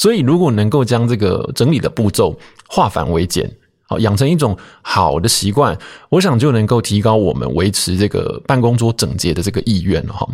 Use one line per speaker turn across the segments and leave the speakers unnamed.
所以如果能够将这个整理的步骤化繁为简，好，养成一种好的习惯，我想就能够提高我们维持这个办公桌整洁的这个意愿哈。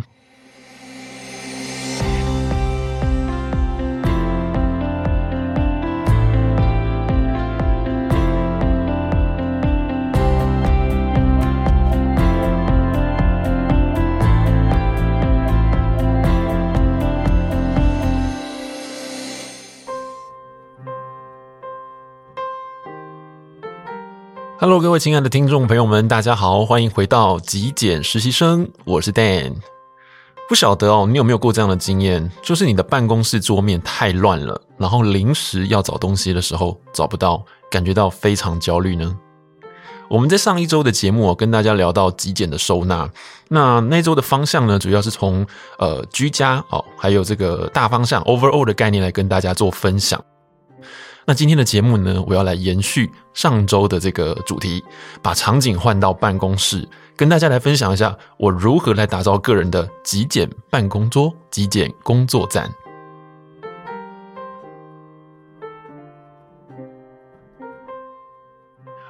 Hello，各位亲爱的听众朋友们，大家好，欢迎回到极简实习生，我是 Dan。不晓得哦，你有没有过这样的经验？就是你的办公室桌面太乱了，然后临时要找东西的时候找不到，感觉到非常焦虑呢？我们在上一周的节目哦，跟大家聊到极简的收纳，那那周的方向呢，主要是从呃居家哦，还有这个大方向 overall 的概念来跟大家做分享。那今天的节目呢，我要来延续上周的这个主题，把场景换到办公室，跟大家来分享一下我如何来打造个人的极简办公桌、极简工作站。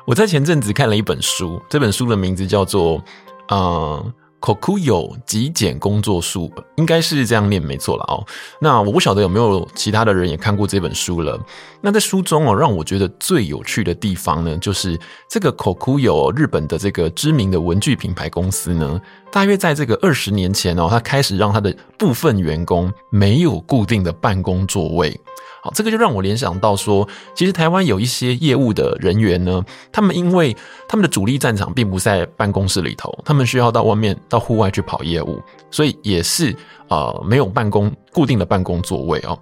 我在前阵子看了一本书，这本书的名字叫做“呃”。Kokuyo 极简工作术应该是这样念没错了哦。那我不晓得有没有其他的人也看过这本书了。那在书中哦，让我觉得最有趣的地方呢，就是这个 Kokuyo 日本的这个知名的文具品牌公司呢，大约在这个二十年前哦，他开始让他的部分员工没有固定的办公座位。好，这个就让我联想到说，其实台湾有一些业务的人员呢，他们因为他们的主力战场并不在办公室里头，他们需要到外面到户外去跑业务，所以也是呃没有办公固定的办公座位哦。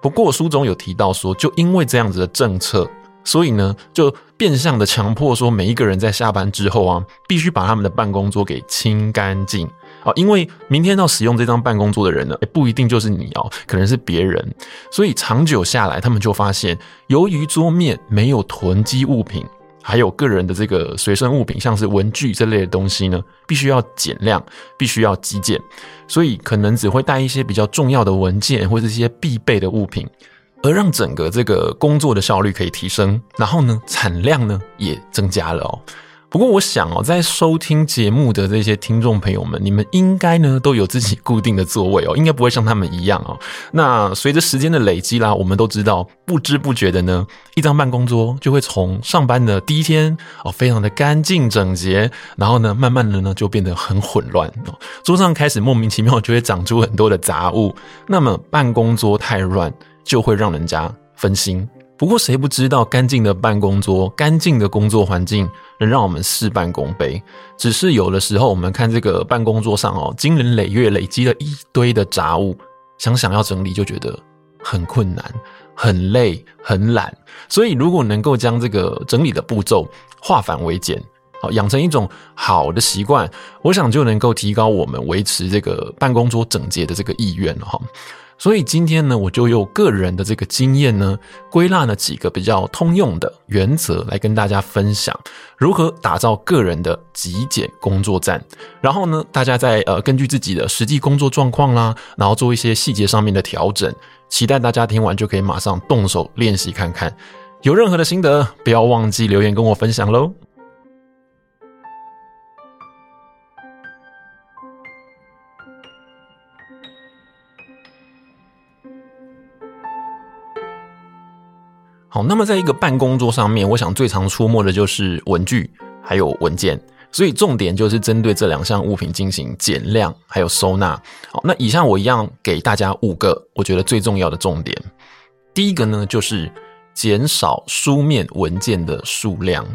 不过书中有提到说，就因为这样子的政策，所以呢就变相的强迫说，每一个人在下班之后啊，必须把他们的办公桌给清干净。啊，因为明天要使用这张办公桌的人呢，也不一定就是你哦，可能是别人，所以长久下来，他们就发现，由于桌面没有囤积物品，还有个人的这个随身物品，像是文具这类的东西呢，必须要减量，必须要极简，所以可能只会带一些比较重要的文件或者一些必备的物品，而让整个这个工作的效率可以提升，然后呢，产量呢也增加了哦。不过我想哦，在收听节目的这些听众朋友们，你们应该呢都有自己固定的座位哦，应该不会像他们一样哦。那随着时间的累积啦，我们都知道，不知不觉的呢，一张办公桌就会从上班的第一天哦，非常的干净整洁，然后呢，慢慢的呢就变得很混乱哦，桌上开始莫名其妙就会长出很多的杂物。那么办公桌太乱，就会让人家分心。不过，谁不知道干净的办公桌、干净的工作环境能让我们事半功倍？只是有的时候，我们看这个办公桌上哦，经年累月累积了一堆的杂物，想想要整理就觉得很困难、很累、很懒。所以，如果能够将这个整理的步骤化繁为简，好，养成一种好的习惯，我想就能够提高我们维持这个办公桌整洁的这个意愿了哈。所以今天呢，我就用个人的这个经验呢，归纳了几个比较通用的原则来跟大家分享，如何打造个人的极简工作站。然后呢，大家再呃根据自己的实际工作状况啦，然后做一些细节上面的调整。期待大家听完就可以马上动手练习看看。有任何的心得，不要忘记留言跟我分享喽。好，那么在一个办公桌上面，我想最常出没的就是文具还有文件，所以重点就是针对这两项物品进行减量还有收纳。好，那以上我一样给大家五个我觉得最重要的重点。第一个呢，就是减少书面文件的数量。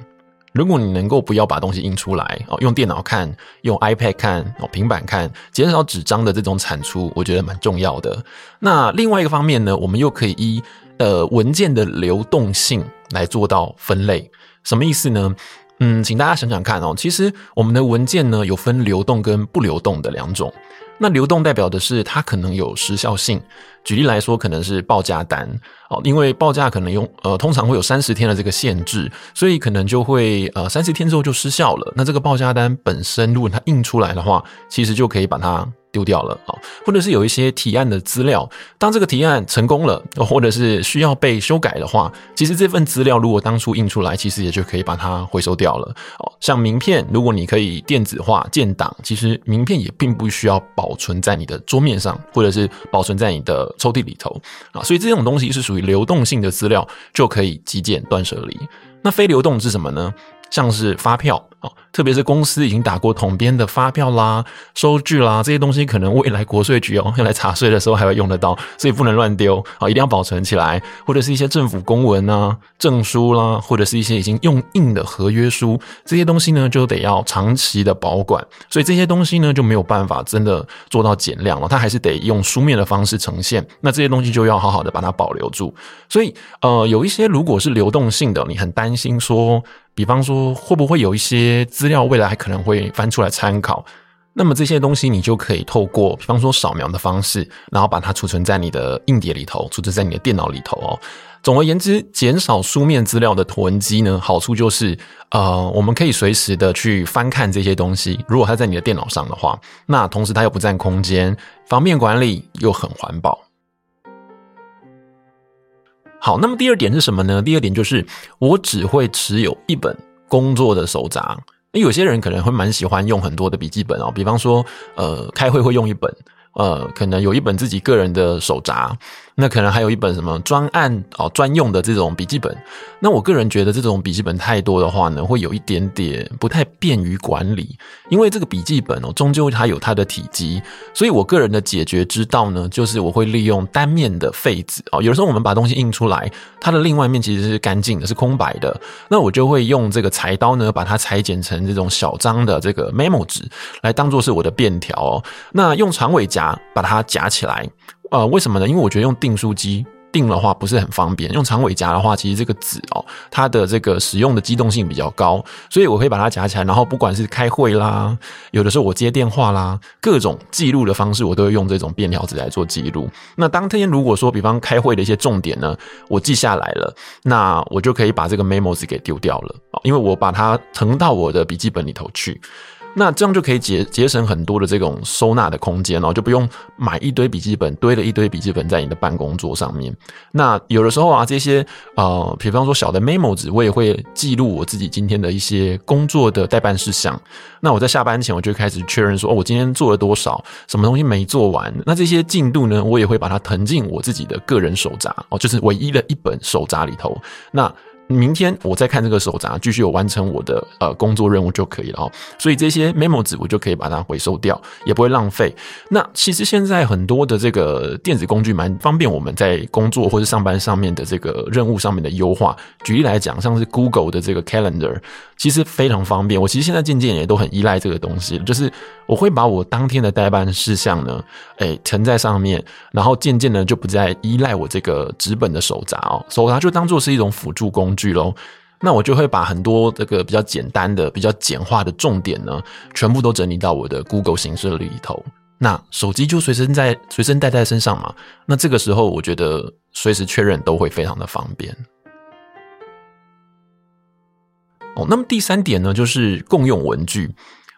如果你能够不要把东西印出来哦，用电脑看，用 iPad 看哦，平板看，减少纸张的这种产出，我觉得蛮重要的。那另外一个方面呢，我们又可以依。呃，文件的流动性来做到分类，什么意思呢？嗯，请大家想想看哦。其实我们的文件呢，有分流动跟不流动的两种。那流动代表的是它可能有时效性，举例来说，可能是报价单哦，因为报价可能用呃通常会有三十天的这个限制，所以可能就会呃三十天之后就失效了。那这个报价单本身如果它印出来的话，其实就可以把它。丢掉了啊，或者是有一些提案的资料，当这个提案成功了，或者是需要被修改的话，其实这份资料如果当初印出来，其实也就可以把它回收掉了。哦，像名片，如果你可以电子化建档，其实名片也并不需要保存在你的桌面上，或者是保存在你的抽屉里头啊。所以这种东西是属于流动性的资料，就可以极简断舍离。那非流动是什么呢？像是发票。哦，特别是公司已经打过统编的发票啦、收据啦，这些东西可能未来国税局哦要来查税的时候还会用得到，所以不能乱丢啊，一定要保存起来。或者是一些政府公文啊、证书啦，或者是一些已经用印的合约书，这些东西呢就得要长期的保管，所以这些东西呢就没有办法真的做到减量了，它还是得用书面的方式呈现。那这些东西就要好好的把它保留住。所以呃，有一些如果是流动性的，你很担心说。比方说，会不会有一些资料未来还可能会翻出来参考？那么这些东西你就可以透过，比方说扫描的方式，然后把它储存在你的硬碟里头，储存在你的电脑里头哦。总而言之，减少书面资料的囤积呢，好处就是，呃，我们可以随时的去翻看这些东西。如果它在你的电脑上的话，那同时它又不占空间，方便管理又很环保。好，那么第二点是什么呢？第二点就是我只会持有一本工作的手札。那有些人可能会蛮喜欢用很多的笔记本哦，比方说，呃，开会会用一本，呃，可能有一本自己个人的手札。那可能还有一本什么专案哦，专用的这种笔记本。那我个人觉得这种笔记本太多的话呢，会有一点点不太便于管理。因为这个笔记本哦，终究它有它的体积，所以我个人的解决之道呢，就是我会利用单面的废纸哦。有的时候我们把东西印出来，它的另外一面其实是干净的，是空白的。那我就会用这个裁刀呢，把它裁剪成这种小张的这个 memo 纸，来当做是我的便条哦。那用长尾夹把它夹起来。呃，为什么呢？因为我觉得用订书机订的话不是很方便，用长尾夹的话，其实这个纸哦，它的这个使用的机动性比较高，所以我会把它夹起来，然后不管是开会啦，有的时候我接电话啦，各种记录的方式，我都会用这种便条纸来做记录。那当天如果说，比方开会的一些重点呢，我记下来了，那我就可以把这个 memo 纸给丢掉了，因为我把它謄到我的笔记本里头去。那这样就可以节节省很多的这种收纳的空间哦，就不用买一堆笔记本，堆了一堆笔记本在你的办公桌上面。那有的时候啊，这些呃，比方说小的 memo 纸，我也会记录我自己今天的一些工作的待办事项。那我在下班前，我就开始确认说，我今天做了多少，什么东西没做完。那这些进度呢，我也会把它腾进我自己的个人手札哦，就是唯一的一本手札里头。那明天我再看这个手札，继续有完成我的呃工作任务就可以了哦。所以这些 memo 纸我就可以把它回收掉，也不会浪费。那其实现在很多的这个电子工具蛮方便我们在工作或者上班上面的这个任务上面的优化。举例来讲，像是 Google 的这个 Calendar，其实非常方便。我其实现在渐渐也都很依赖这个东西，就是我会把我当天的待办事项呢，诶，存在上面，然后渐渐的就不再依赖我这个纸本的手札哦，手札就当做是一种辅助工具具。剧喽，那我就会把很多这个比较简单的、比较简化的重点呢，全部都整理到我的 Google 形式里头。那手机就随身在随身带在身上嘛。那这个时候，我觉得随时确认都会非常的方便。哦，那么第三点呢，就是共用文具。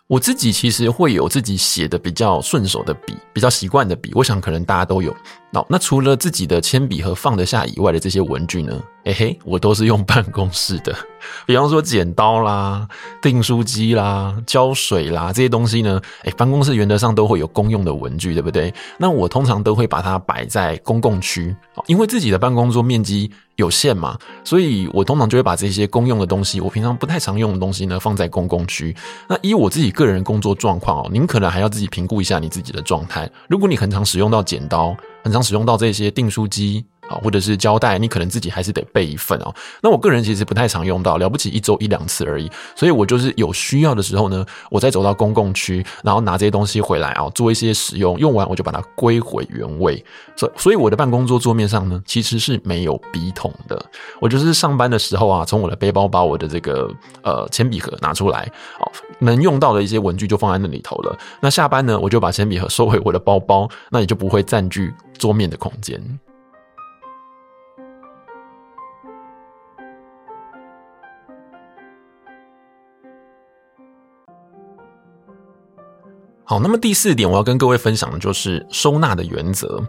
我自己其实会有自己写的比较顺手的笔，比较习惯的笔，我想可能大家都有。那那除了自己的铅笔盒放得下以外的这些文具呢？哎嘿，我都是用办公室的，比方说剪刀啦、订书机啦、胶水啦这些东西呢，哎，办公室原则上都会有公用的文具，对不对？那我通常都会把它摆在公共区，因为自己的办公桌面积有限嘛，所以我通常就会把这些公用的东西，我平常不太常用的东西呢，放在公共区。那以我自己个人工作状况哦，您可能还要自己评估一下你自己的状态。如果你很常使用到剪刀，很常使用到这些订书机。或者是胶带，你可能自己还是得备一份哦。那我个人其实不太常用到，了不起一周一两次而已。所以我就是有需要的时候呢，我再走到公共区，然后拿这些东西回来啊，做一些使用。用完我就把它归回原位。所，所以我的办公桌桌面上呢，其实是没有笔筒的。我就是上班的时候啊，从我的背包把我的这个呃铅笔盒拿出来，哦，能用到的一些文具就放在那里头了。那下班呢，我就把铅笔盒收回我的包包，那也就不会占据桌面的空间。好，那么第四点我要跟各位分享的就是收纳的原则。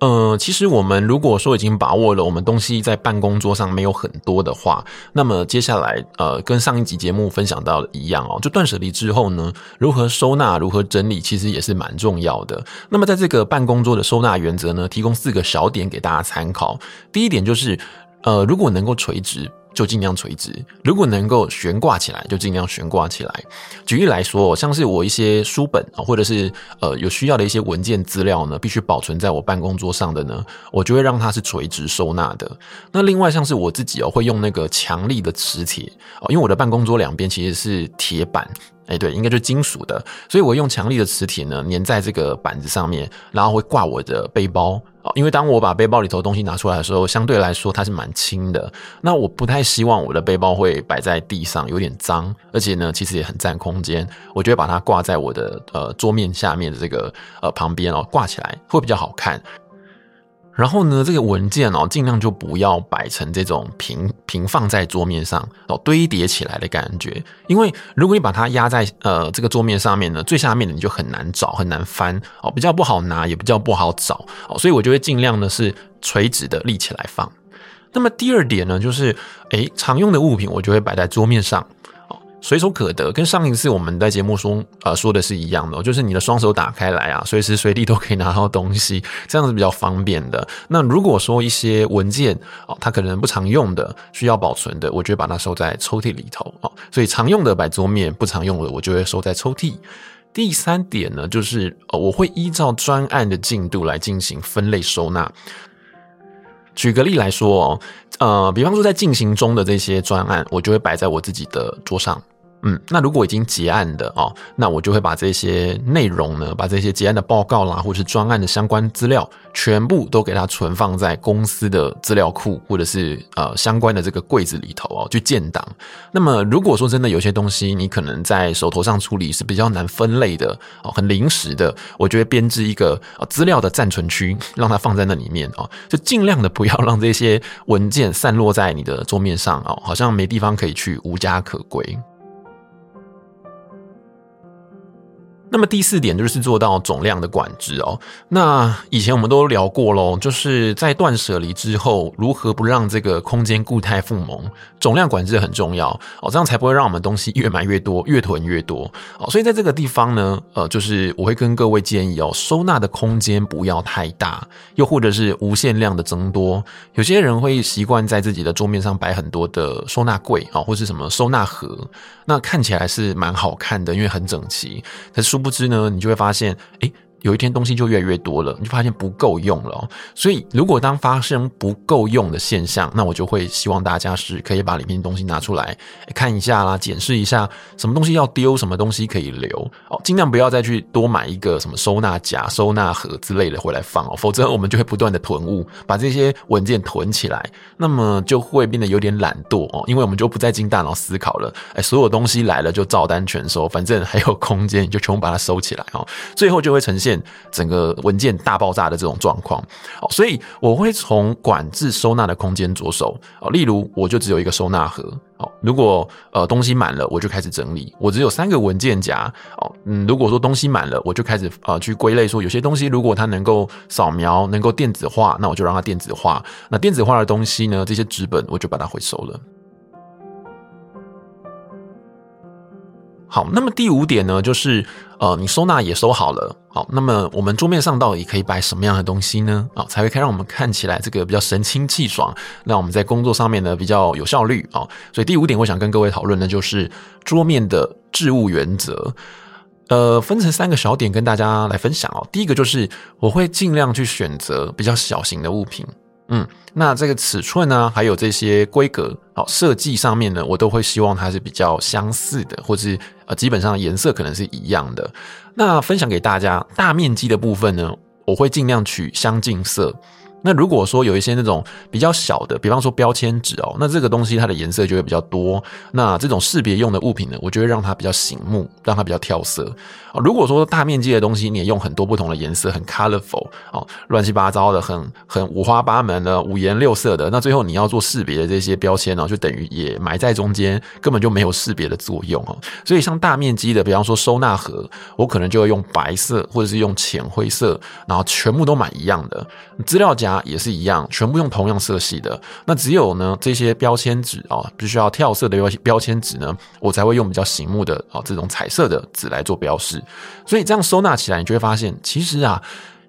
呃，其实我们如果说已经把握了我们东西在办公桌上没有很多的话，那么接下来呃，跟上一集节目分享到的一样哦，就断舍离之后呢，如何收纳、如何整理，其实也是蛮重要的。那么在这个办公桌的收纳原则呢，提供四个小点给大家参考。第一点就是，呃，如果能够垂直。就尽量垂直，如果能够悬挂起来，就尽量悬挂起来。举例来说，像是我一些书本啊，或者是呃有需要的一些文件资料呢，必须保存在我办公桌上的呢，我就会让它是垂直收纳的。那另外像是我自己哦，会用那个强力的磁铁哦，因为我的办公桌两边其实是铁板。哎，对，应该就是金属的，所以我用强力的磁铁呢，粘在这个板子上面，然后会挂我的背包。因为当我把背包里头东西拿出来的时候，相对来说它是蛮轻的。那我不太希望我的背包会摆在地上，有点脏，而且呢，其实也很占空间。我就会把它挂在我的呃桌面下面的这个呃旁边哦，挂起来会比较好看。然后呢，这个文件哦，尽量就不要摆成这种平平放在桌面上哦，堆叠起来的感觉。因为如果你把它压在呃这个桌面上面呢，最下面的你就很难找，很难翻哦，比较不好拿，也比较不好找哦。所以我就会尽量呢是垂直的立起来放。那么第二点呢，就是诶常用的物品我就会摆在桌面上。随手可得，跟上一次我们在节目中呃说的是一样的，就是你的双手打开来啊，随时随地都可以拿到东西，这样子比较方便的。那如果说一些文件哦，它可能不常用的，需要保存的，我就会把它收在抽屉里头哦。所以常用的摆桌面，不常用的我就会收在抽屉。第三点呢，就是呃我会依照专案的进度来进行分类收纳。举个例来说哦，呃，比方说在进行中的这些专案，我就会摆在我自己的桌上。嗯，那如果已经结案的哦，那我就会把这些内容呢，把这些结案的报告啦，或是专案的相关资料，全部都给它存放在公司的资料库，或者是呃相关的这个柜子里头哦，去建档。那么如果说真的有些东西你可能在手头上处理是比较难分类的哦，很临时的，我就会编织一个资料的暂存区，让它放在那里面哦，就尽量的不要让这些文件散落在你的桌面上哦，好像没地方可以去，无家可归。那么第四点就是做到总量的管制哦。那以前我们都聊过喽，就是在断舍离之后，如何不让这个空间固态复萌，总量管制很重要哦，这样才不会让我们东西越买越多，越囤越多哦。所以在这个地方呢，呃，就是我会跟各位建议哦，收纳的空间不要太大，又或者是无限量的增多。有些人会习惯在自己的桌面上摆很多的收纳柜啊，或是什么收纳盒，那看起来是蛮好看的，因为很整齐。可是殊不知呢，你就会发现，诶有一天东西就越来越多了，你就发现不够用了。所以，如果当发生不够用的现象，那我就会希望大家是可以把里面东西拿出来看一下啦，检视一下什么东西要丢，什么东西可以留哦。尽量不要再去多买一个什么收纳夹、收纳盒之类的回来放哦，否则我们就会不断的囤物，把这些文件囤起来，那么就会变得有点懒惰哦，因为我们就不再经大脑思考了。哎，所有东西来了就照单全收，反正还有空间，你就全部把它收起来哦。最后就会呈现。整个文件大爆炸的这种状况，所以我会从管制收纳的空间着手，例如我就只有一个收纳盒，如果呃东西满了，我就开始整理。我只有三个文件夹，哦嗯，如果说东西满了，我就开始呃去归类，说有些东西如果它能够扫描、能够电子化，那我就让它电子化。那电子化的东西呢，这些纸本我就把它回收了。好，那么第五点呢，就是呃，你收纳也收好了，好，那么我们桌面上到底可以摆什么样的东西呢？啊，才会可以让我们看起来这个比较神清气爽，让我们在工作上面呢比较有效率啊。所以第五点，我想跟各位讨论的就是桌面的置物原则，呃，分成三个小点跟大家来分享哦。第一个就是我会尽量去选择比较小型的物品。嗯，那这个尺寸呢，还有这些规格，好，设计上面呢，我都会希望它是比较相似的，或是呃，基本上颜色可能是一样的。那分享给大家，大面积的部分呢，我会尽量取相近色。那如果说有一些那种比较小的，比方说标签纸哦，那这个东西它的颜色就会比较多。那这种识别用的物品呢，我就会让它比较醒目，让它比较跳色。如果说大面积的东西，你也用很多不同的颜色，很 colorful 哦，乱七八糟的，很很五花八门的，五颜六色的，那最后你要做识别的这些标签呢，就等于也埋在中间，根本就没有识别的作用哦。所以像大面积的，比方说收纳盒，我可能就会用白色或者是用浅灰色，然后全部都买一样的。资料夹也是一样，全部用同样色系的。那只有呢这些标签纸啊，必须要跳色的标标签纸呢，我才会用比较醒目的啊这种彩色的纸来做标示。所以这样收纳起来，你就会发现，其实啊。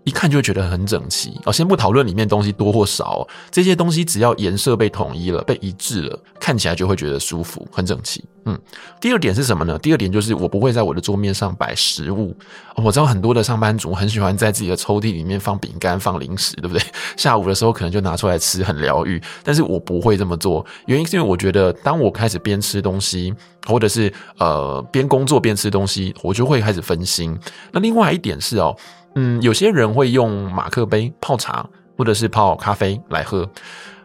一看就会觉得很整齐哦。先不讨论里面东西多或少，这些东西只要颜色被统一了、被一致了，看起来就会觉得舒服、很整齐。嗯，第二点是什么呢？第二点就是我不会在我的桌面上摆食物。我知道很多的上班族很喜欢在自己的抽屉里面放饼干、放零食，对不对？下午的时候可能就拿出来吃，很疗愈。但是我不会这么做，原因是因为我觉得，当我开始边吃东西，或者是呃边工作边吃东西，我就会开始分心。那另外一点是哦。嗯，有些人会用马克杯泡茶，或者是泡咖啡来喝。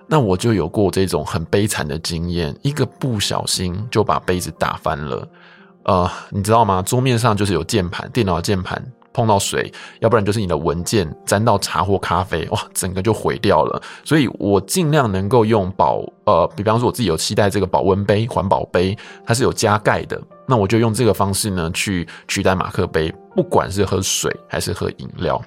那我就有过这种很悲惨的经验，一个不小心就把杯子打翻了。呃，你知道吗？桌面上就是有键盘，电脑键盘碰到水，要不然就是你的文件沾到茶或咖啡，哇，整个就毁掉了。所以我尽量能够用保，呃，比方说我自己有期待这个保温杯、环保杯，它是有加盖的。那我就用这个方式呢，去取代马克杯，不管是喝水还是喝饮料。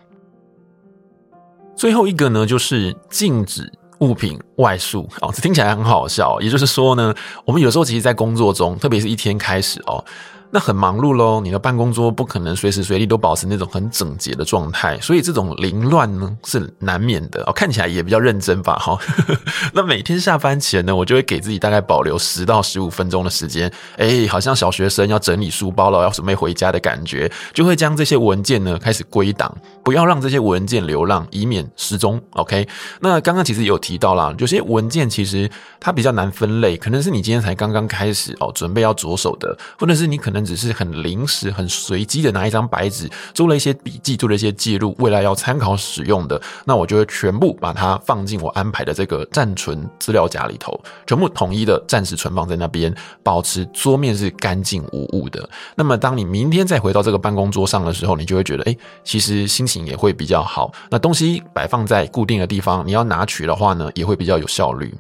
最后一个呢，就是禁止物品外送哦，这听起来很好笑。也就是说呢，我们有时候其实，在工作中，特别是一天开始哦。那很忙碌喽，你的办公桌不可能随时随地都保持那种很整洁的状态，所以这种凌乱呢是难免的哦。看起来也比较认真吧，哈。那每天下班前呢，我就会给自己大概保留十到十五分钟的时间，诶，好像小学生要整理书包了，要准备回家的感觉，就会将这些文件呢开始归档，不要让这些文件流浪，以免失踪。OK，那刚刚其实有提到啦，有些文件其实它比较难分类，可能是你今天才刚刚开始哦，准备要着手的，或者是你可能。只是很临时、很随机的拿一张白纸，做了一些笔记，做了一些记录，未来要参考使用的，那我就会全部把它放进我安排的这个暂存资料夹里头，全部统一的暂时存放在那边，保持桌面是干净无误的。那么，当你明天再回到这个办公桌上的时候，你就会觉得，哎，其实心情也会比较好。那东西摆放在固定的地方，你要拿取的话呢，也会比较有效率。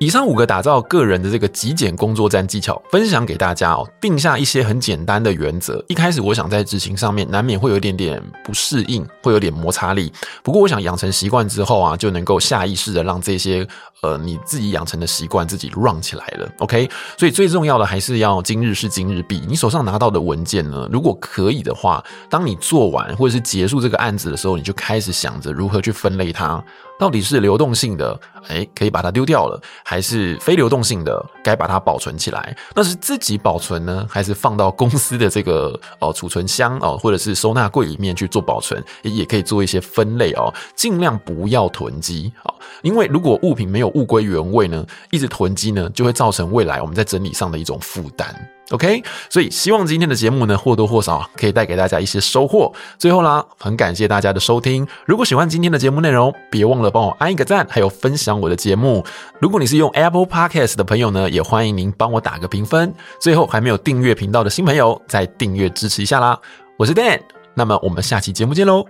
以上五个打造个人的这个极简工作站技巧，分享给大家哦。定下一些很简单的原则。一开始我想在执行上面难免会有一点点不适应，会有点摩擦力。不过我想养成习惯之后啊，就能够下意识的让这些呃你自己养成的习惯自己 run 起来了。OK，所以最重要的还是要今日事今日毕。你手上拿到的文件呢，如果可以的话，当你做完或者是结束这个案子的时候，你就开始想着如何去分类它。到底是流动性的，哎，可以把它丢掉了，还是非流动性的，该把它保存起来？那是自己保存呢，还是放到公司的这个哦储存箱哦，或者是收纳柜里面去做保存？也也可以做一些分类哦，尽量不要囤积啊，因为如果物品没有物归原位呢，一直囤积呢，就会造成未来我们在整理上的一种负担。OK，所以希望今天的节目呢，或多或少可以带给大家一些收获。最后啦，很感谢大家的收听。如果喜欢今天的节目内容，别忘了帮我按一个赞，还有分享我的节目。如果你是用 Apple Podcast 的朋友呢，也欢迎您帮我打个评分。最后，还没有订阅频道的新朋友，再订阅支持一下啦。我是 Dan，那么我们下期节目见喽，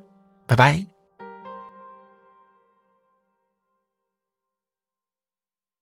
拜拜。